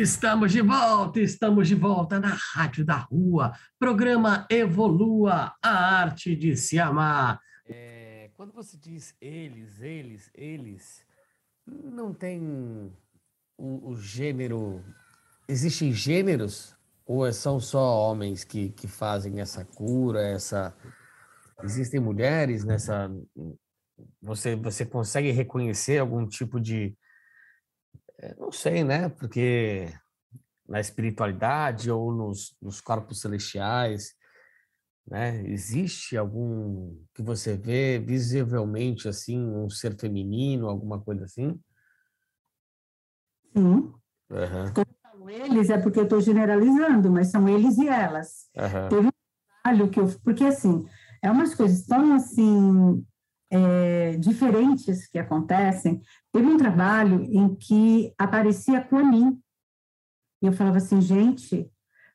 Speaker 1: Estamos de volta, estamos de volta na Rádio da Rua, programa Evolua, a arte de se amar.
Speaker 4: É, quando você diz eles, eles, eles, não tem o, o gênero. Existem gêneros? Ou é, são só homens que, que fazem essa cura, essa. Existem mulheres nessa. Você, você consegue reconhecer algum tipo de não sei, né? Porque na espiritualidade ou nos, nos corpos celestiais, né? Existe algum que você vê visivelmente assim um ser feminino, alguma coisa assim?
Speaker 3: Sim. Uhum. Quando eu falo eles é porque eu estou generalizando, mas são eles e elas. Uhum. Teve um trabalho que eu, porque assim é umas coisas tão assim é, diferentes que acontecem. Teve um trabalho em que aparecia Kuan E eu falava assim, gente,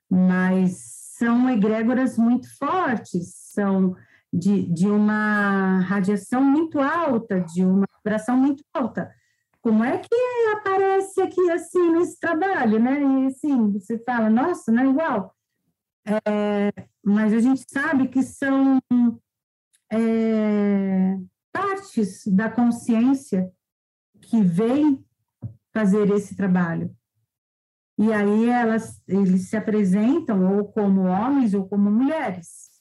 Speaker 3: mas são egrégoras muito fortes, são de, de uma radiação muito alta, de uma vibração muito alta. Como é que aparece aqui assim nesse trabalho, né? E assim, você fala, nossa, não é igual. é, mas a gente sabe que são é, partes da consciência que vêm fazer esse trabalho. E aí elas, eles se apresentam ou como homens ou como mulheres.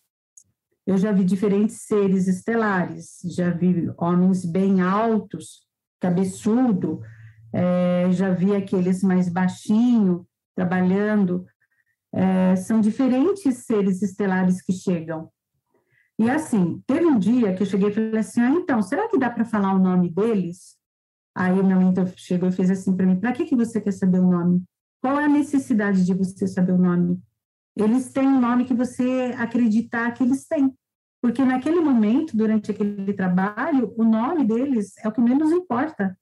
Speaker 3: Eu já vi diferentes seres estelares, já vi homens bem altos, cabeçudo, é, já vi aqueles mais baixinho, trabalhando. É, são diferentes seres estelares que chegam. E assim, teve um dia que eu cheguei e falei assim: ah, então, será que dá para falar o nome deles? Aí o meu mentor chegou e fez assim para mim: para que, que você quer saber o nome? Qual é a necessidade de você saber o nome? Eles têm o um nome que você acreditar que eles têm. Porque naquele momento, durante aquele trabalho, o nome deles é o que menos importa.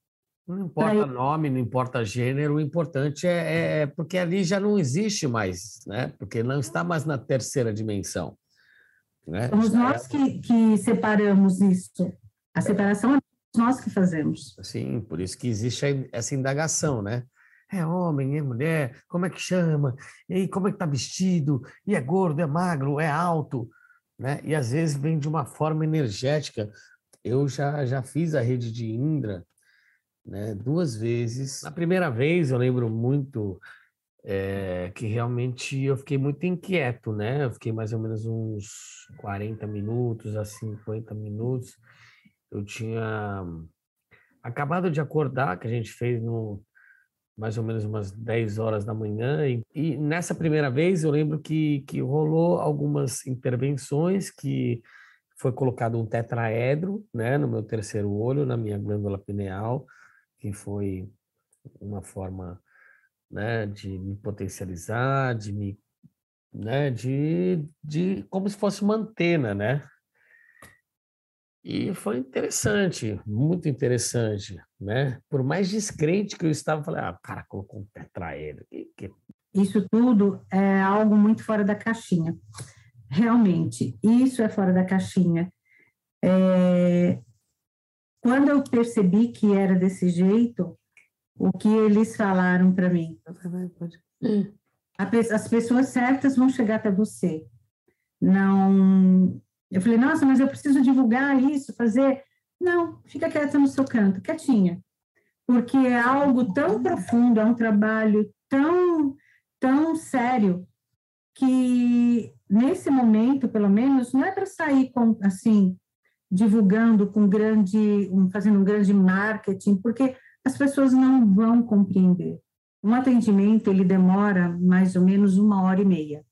Speaker 4: Não importa nome, não importa gênero, o importante é, é, é, porque ali já não existe mais, né? Porque não está mais na terceira dimensão. Né?
Speaker 3: Somos nós é... que, que separamos isso. A separação é nós que fazemos.
Speaker 4: Sim, por isso que existe essa indagação, né? É homem, é mulher, como é que chama? E aí, como é que tá vestido? E é gordo, é magro, é alto? Né? E às vezes vem de uma forma energética. Eu já, já fiz a rede de Indra né, duas vezes. Na primeira vez, eu lembro muito é, que realmente eu fiquei muito inquieto, né? Eu fiquei mais ou menos uns 40 minutos a 50 minutos. Eu tinha acabado de acordar, que a gente fez no mais ou menos umas 10 horas da manhã. E, e, nessa primeira vez eu lembro que, que rolou algumas intervenções que foi colocado um tetraedro né, no meu terceiro olho, na minha glândula pineal, que foi uma forma né, de me potencializar, de me né, de, de como se fosse uma antena, né? E foi interessante, muito interessante, né? Por mais descrente que eu estava, eu falei, ah, o cara colocou um tetraedro. Que, que...
Speaker 3: Isso tudo é algo muito fora da caixinha. Realmente, isso é fora da caixinha. É... Quando eu percebi que era desse jeito, o que eles falaram para mim? As pessoas certas vão chegar até você. Não eu falei, nossa, mas eu preciso divulgar isso, fazer. Não, fica quieta no seu canto, quietinha. Porque é algo tão profundo, é um trabalho tão, tão sério, que nesse momento, pelo menos, não é para sair com, assim, divulgando com grande, fazendo um grande marketing, porque as pessoas não vão compreender. Um atendimento, ele demora mais ou menos uma hora e meia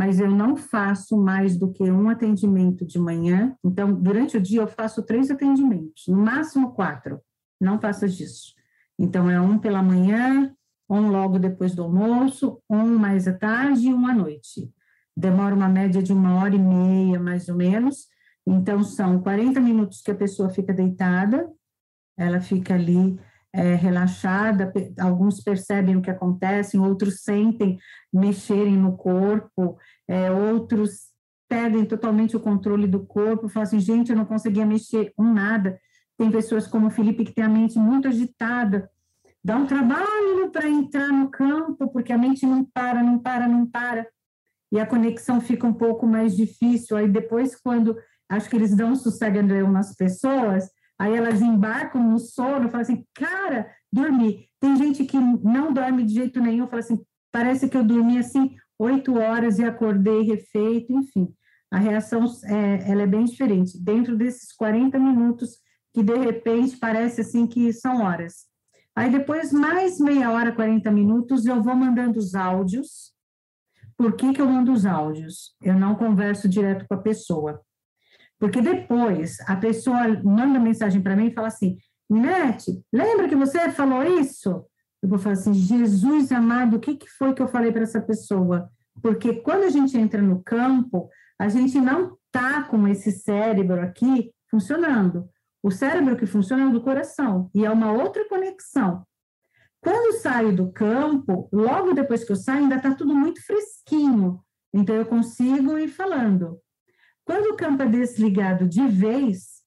Speaker 3: mas eu não faço mais do que um atendimento de manhã. Então, durante o dia, eu faço três atendimentos, no máximo quatro. Não passa disso. Então, é um pela manhã, um logo depois do almoço, um mais à tarde e um à noite. Demora uma média de uma hora e meia, mais ou menos. Então, são 40 minutos que a pessoa fica deitada, ela fica ali é, relaxada, alguns percebem o que acontece, outros sentem mexerem no corpo, é, outros perdem totalmente o controle do corpo, falam assim, gente, eu não conseguia mexer um nada. Tem pessoas como o Felipe que tem a mente muito agitada, dá um trabalho para entrar no campo, porque a mente não para, não para, não para, e a conexão fica um pouco mais difícil. Aí depois, quando acho que eles dão sossego nas pessoas, Aí elas embarcam no sono, falam assim, cara, dormi. Tem gente que não dorme de jeito nenhum, fala assim, parece que eu dormi assim oito horas e acordei refeito, enfim. A reação é, ela é bem diferente. Dentro desses 40 minutos, que de repente parece assim que são horas. Aí depois, mais meia hora, 40 minutos, eu vou mandando os áudios. Por que, que eu mando os áudios? Eu não converso direto com a pessoa. Porque depois a pessoa manda mensagem para mim e fala assim: Nete, lembra que você falou isso? Eu vou falar assim: Jesus amado, o que, que foi que eu falei para essa pessoa? Porque quando a gente entra no campo, a gente não tá com esse cérebro aqui funcionando. O cérebro que funciona é do coração, e é uma outra conexão. Quando saio do campo, logo depois que eu saio, ainda está tudo muito fresquinho. Então, eu consigo ir falando. Quando o campo é desligado de vez,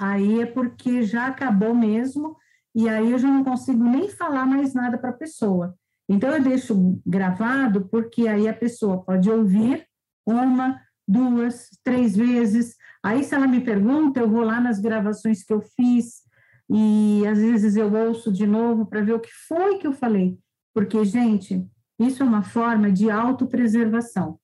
Speaker 3: aí é porque já acabou mesmo, e aí eu já não consigo nem falar mais nada para a pessoa. Então, eu deixo gravado porque aí a pessoa pode ouvir uma, duas, três vezes. Aí, se ela me pergunta, eu vou lá nas gravações que eu fiz e às vezes eu ouço de novo para ver o que foi que eu falei. Porque, gente, isso é uma forma de autopreservação.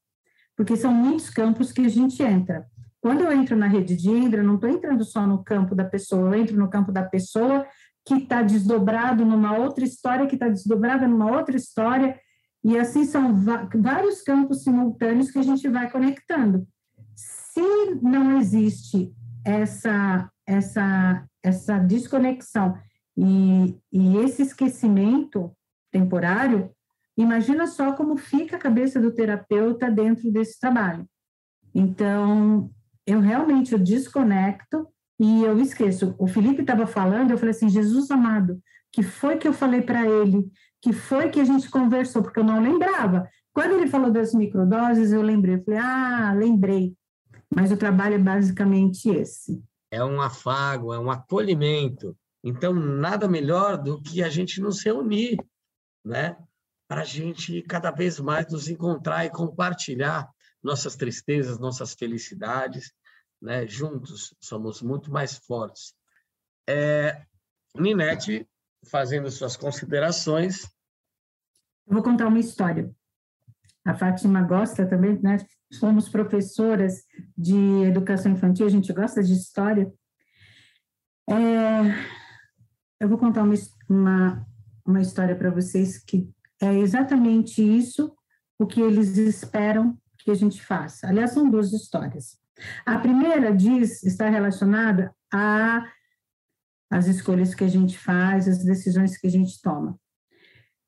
Speaker 3: Porque são muitos campos que a gente entra. Quando eu entro na rede de Indra, não estou entrando só no campo da pessoa, eu entro no campo da pessoa que está desdobrado numa outra história, que está desdobrada numa outra história, e assim são vários campos simultâneos que a gente vai conectando. Se não existe essa, essa, essa desconexão e, e esse esquecimento temporário, imagina só como fica a cabeça do terapeuta dentro desse trabalho. Então, eu realmente eu desconecto e eu esqueço. O Felipe estava falando, eu falei assim, Jesus amado, que foi que eu falei para ele? Que foi que a gente conversou? Porque eu não lembrava. Quando ele falou das microdoses, eu lembrei. Eu falei, ah, lembrei. Mas o trabalho é basicamente esse.
Speaker 1: É um afago, é um acolhimento. Então, nada melhor do que a gente nos reunir, né? Para a gente cada vez mais nos encontrar e compartilhar nossas tristezas, nossas felicidades, né? Juntos somos muito mais fortes. É, Ninete, fazendo suas considerações.
Speaker 3: Eu vou contar uma história. A Fátima gosta também, né? Somos professoras de educação infantil, a gente gosta de história. É, eu vou contar uma, uma, uma história para vocês que é exatamente isso o que eles esperam que a gente faça. Aliás, são duas histórias. A primeira diz, está relacionada a as escolhas que a gente faz, as decisões que a gente toma.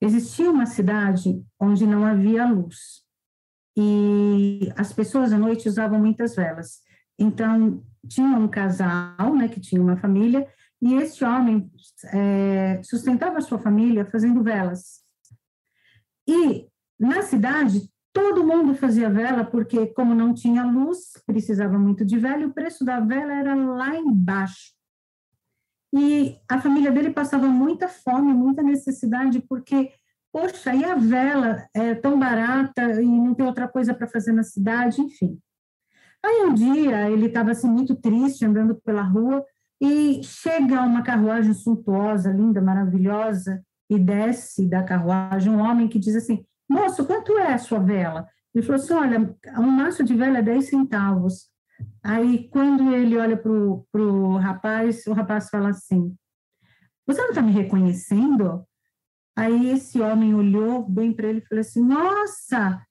Speaker 3: Existia uma cidade onde não havia luz e as pessoas à noite usavam muitas velas. Então tinha um casal, né, que tinha uma família e esse homem é, sustentava a sua família fazendo velas. E na cidade Todo mundo fazia vela porque, como não tinha luz, precisava muito de vela e o preço da vela era lá embaixo. E a família dele passava muita fome, muita necessidade, porque, poxa, e a vela é tão barata e não tem outra coisa para fazer na cidade, enfim. Aí um dia ele estava assim muito triste andando pela rua e chega uma carruagem suntuosa, linda, maravilhosa, e desce da carruagem um homem que diz assim: moço, quanto é a sua vela? Ele falou assim, olha, um maço de vela é 10 centavos. Aí, quando ele olha para o rapaz, o rapaz fala assim, você não está me reconhecendo? Aí esse homem olhou bem para ele e falou assim, nossa,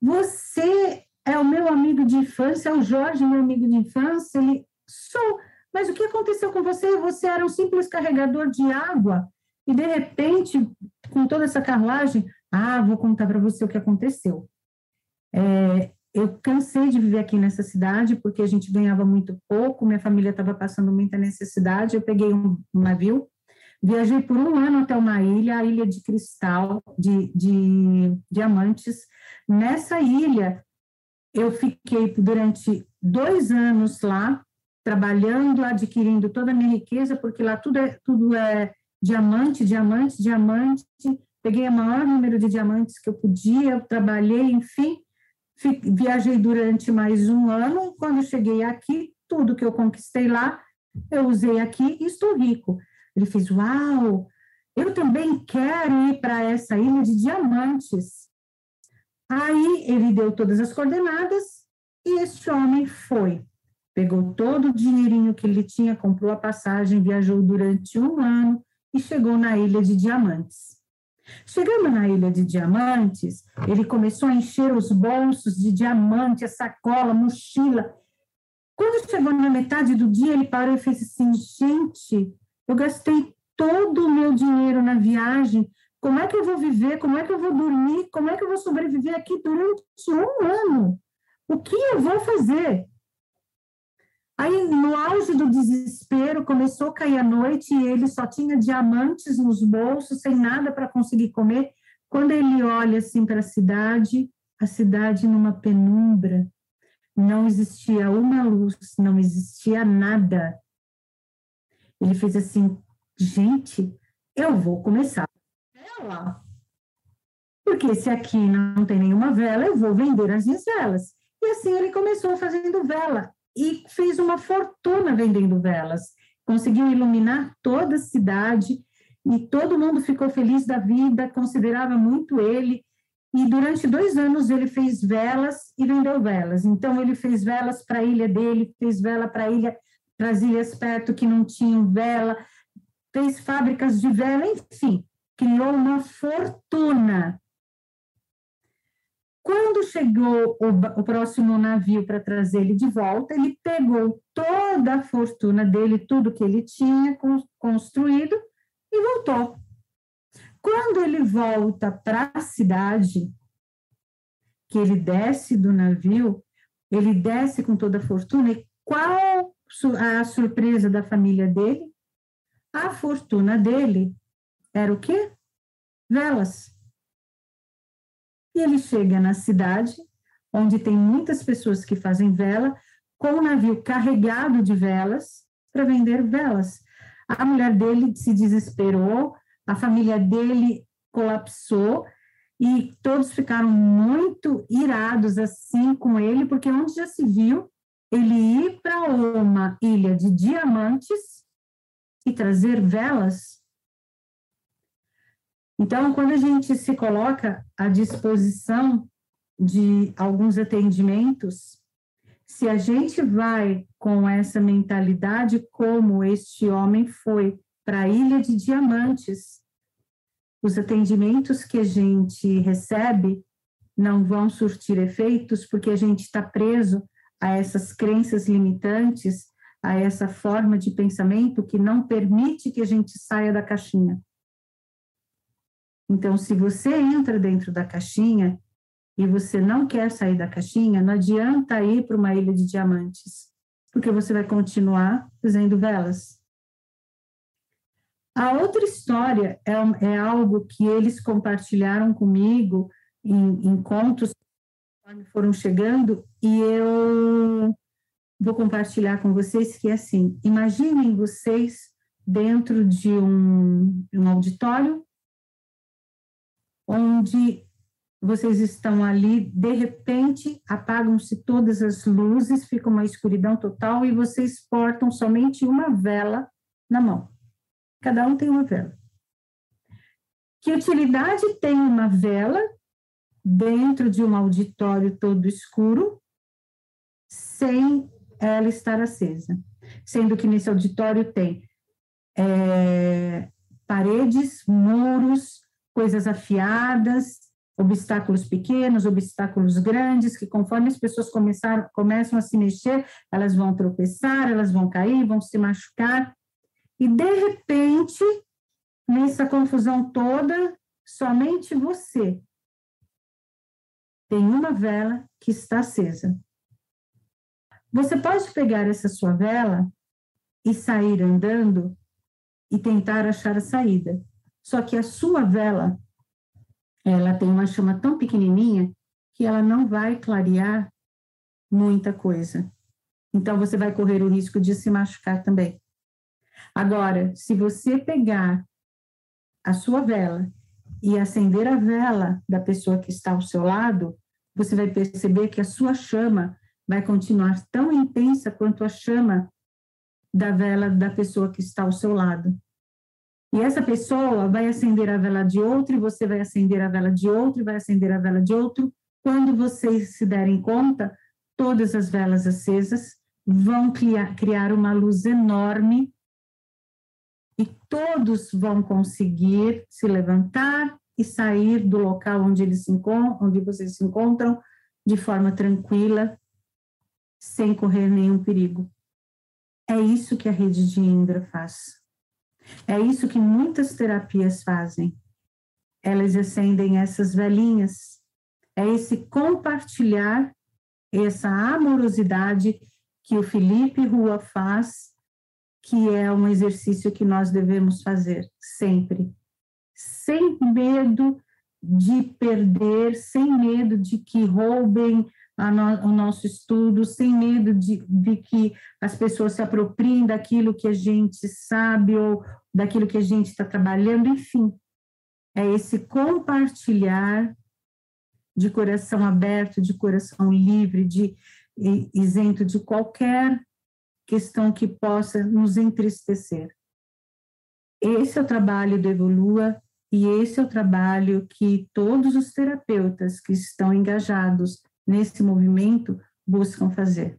Speaker 3: você é o meu amigo de infância, é o Jorge, meu amigo de infância? Ele, sou, mas o que aconteceu com você? Você era um simples carregador de água e, de repente, com toda essa carruagem, ah, vou contar para você o que aconteceu. É, eu cansei de viver aqui nessa cidade porque a gente ganhava muito pouco, minha família estava passando muita necessidade. Eu peguei um, navio, viajei por um ano até uma ilha, a ilha de cristal, de, de diamantes. Nessa ilha, eu fiquei durante dois anos lá, trabalhando, adquirindo toda a minha riqueza, porque lá tudo é, tudo é diamante, diamante, diamante peguei o maior número de diamantes que eu podia, trabalhei, enfim, viajei durante mais um ano. Quando cheguei aqui, tudo que eu conquistei lá, eu usei aqui e estou rico. Ele fez: Uau, eu também quero ir para essa ilha de diamantes. Aí ele deu todas as coordenadas e esse homem foi. Pegou todo o dinheirinho que ele tinha, comprou a passagem, viajou durante um ano e chegou na ilha de diamantes. Chegando na Ilha de Diamantes, ele começou a encher os bolsos de diamante, a sacola, a mochila. Quando chegou na metade do dia, ele parou e fez assim: gente, eu gastei todo o meu dinheiro na viagem. Como é que eu vou viver? Como é que eu vou dormir? Como é que eu vou sobreviver aqui durante um ano? O que eu vou fazer? Aí, no auge do desespero, começou a cair a noite e ele só tinha diamantes nos bolsos, sem nada para conseguir comer. Quando ele olha assim para a cidade, a cidade numa penumbra, não existia uma luz, não existia nada. Ele fez assim: gente, eu vou começar. Ela. Porque se aqui não tem nenhuma vela, eu vou vender as minhas velas. E assim ele começou fazendo vela e fez uma fortuna vendendo velas. Conseguiu iluminar toda a cidade e todo mundo ficou feliz da vida, considerava muito ele. E durante dois anos ele fez velas e vendeu velas. Então ele fez velas para a ilha dele, fez vela para ilha, para as ilhas perto que não tinham vela, fez fábricas de vela, enfim, criou uma fortuna. Quando chegou o, o próximo navio para trazer ele de volta, ele pegou toda a fortuna dele, tudo que ele tinha construído e voltou. Quando ele volta para a cidade, que ele desce do navio, ele desce com toda a fortuna, e qual a surpresa da família dele? A fortuna dele era o quê? Velas. E ele chega na cidade, onde tem muitas pessoas que fazem vela, com o um navio carregado de velas para vender velas. A mulher dele se desesperou, a família dele colapsou e todos ficaram muito irados assim com ele, porque onde já se viu ele ir para uma ilha de diamantes e trazer velas. Então, quando a gente se coloca à disposição de alguns atendimentos, se a gente vai com essa mentalidade como este homem foi para a Ilha de Diamantes, os atendimentos que a gente recebe não vão surtir efeitos porque a gente está preso a essas crenças limitantes, a essa forma de pensamento que não permite que a gente saia da caixinha. Então, se você entra dentro da caixinha, e você não quer sair da caixinha, não adianta ir para uma ilha de diamantes, porque você vai continuar fazendo velas. A outra história é, é algo que eles compartilharam comigo em, em contos que foram chegando, e eu vou compartilhar com vocês que é assim: imaginem vocês dentro de um, um auditório onde vocês estão ali, de repente apagam-se todas as luzes, fica uma escuridão total e vocês portam somente uma vela na mão. Cada um tem uma vela. Que utilidade tem uma vela dentro de um auditório todo escuro sem ela estar acesa? Sendo que nesse auditório tem é, paredes, muros, coisas afiadas, obstáculos pequenos, obstáculos grandes, que conforme as pessoas começaram, começam a se mexer, elas vão tropeçar, elas vão cair, vão se machucar. E, de repente, nessa confusão toda, somente você tem uma vela que está acesa. Você pode pegar essa sua vela e sair andando e tentar achar a saída. Só que a sua vela ela tem uma chama tão pequenininha que ela não vai clarear muita coisa. Então, você vai correr o risco de se machucar também. Agora, se você pegar a sua vela e acender a vela da pessoa que está ao seu lado, você vai perceber que a sua chama vai continuar tão intensa quanto a chama da vela da pessoa que está ao seu lado. E essa pessoa vai acender a vela de outro, e você vai acender a vela de outro, e vai acender a vela de outro. Quando vocês se derem conta, todas as velas acesas vão criar, uma luz enorme e todos vão conseguir se levantar e sair do local onde eles se onde vocês se encontram de forma tranquila, sem correr nenhum perigo. É isso que a rede de Indra faz. É isso que muitas terapias fazem. Elas acendem essas velhinhas. É esse compartilhar, essa amorosidade que o Felipe Rua faz, que é um exercício que nós devemos fazer sempre. Sem medo de perder, sem medo de que roubem no, o nosso estudo, sem medo de, de que as pessoas se apropriem daquilo que a gente sabe ou daquilo que a gente está trabalhando, enfim. É esse compartilhar de coração aberto, de coração livre, de isento de qualquer questão que possa nos entristecer. Esse é o trabalho do Evolua e esse é o trabalho que todos os terapeutas que estão engajados nesse movimento buscam fazer.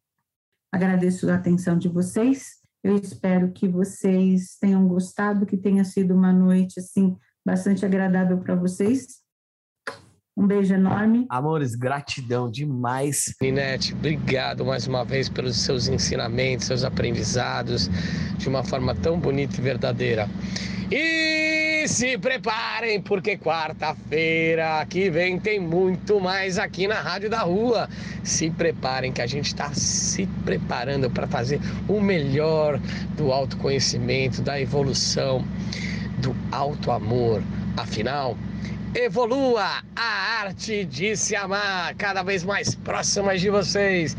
Speaker 3: Agradeço a atenção de vocês. Eu espero que vocês tenham gostado, que tenha sido uma noite assim bastante agradável para vocês. Um beijo enorme.
Speaker 1: Amores, gratidão demais.
Speaker 4: Ninete, obrigado mais uma vez pelos seus ensinamentos, seus aprendizados, de uma forma tão bonita e verdadeira. E se preparem, porque quarta-feira que vem tem muito mais aqui na Rádio da Rua. Se preparem, que a gente está se preparando para fazer o melhor do autoconhecimento, da evolução, do alto amor. Afinal, Evolua a arte de se amar, cada vez mais próximas de vocês.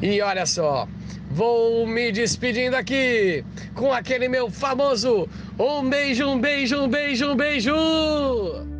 Speaker 4: E olha só, vou me despedindo aqui com aquele meu famoso um beijo, um beijo, um beijo, um beijo.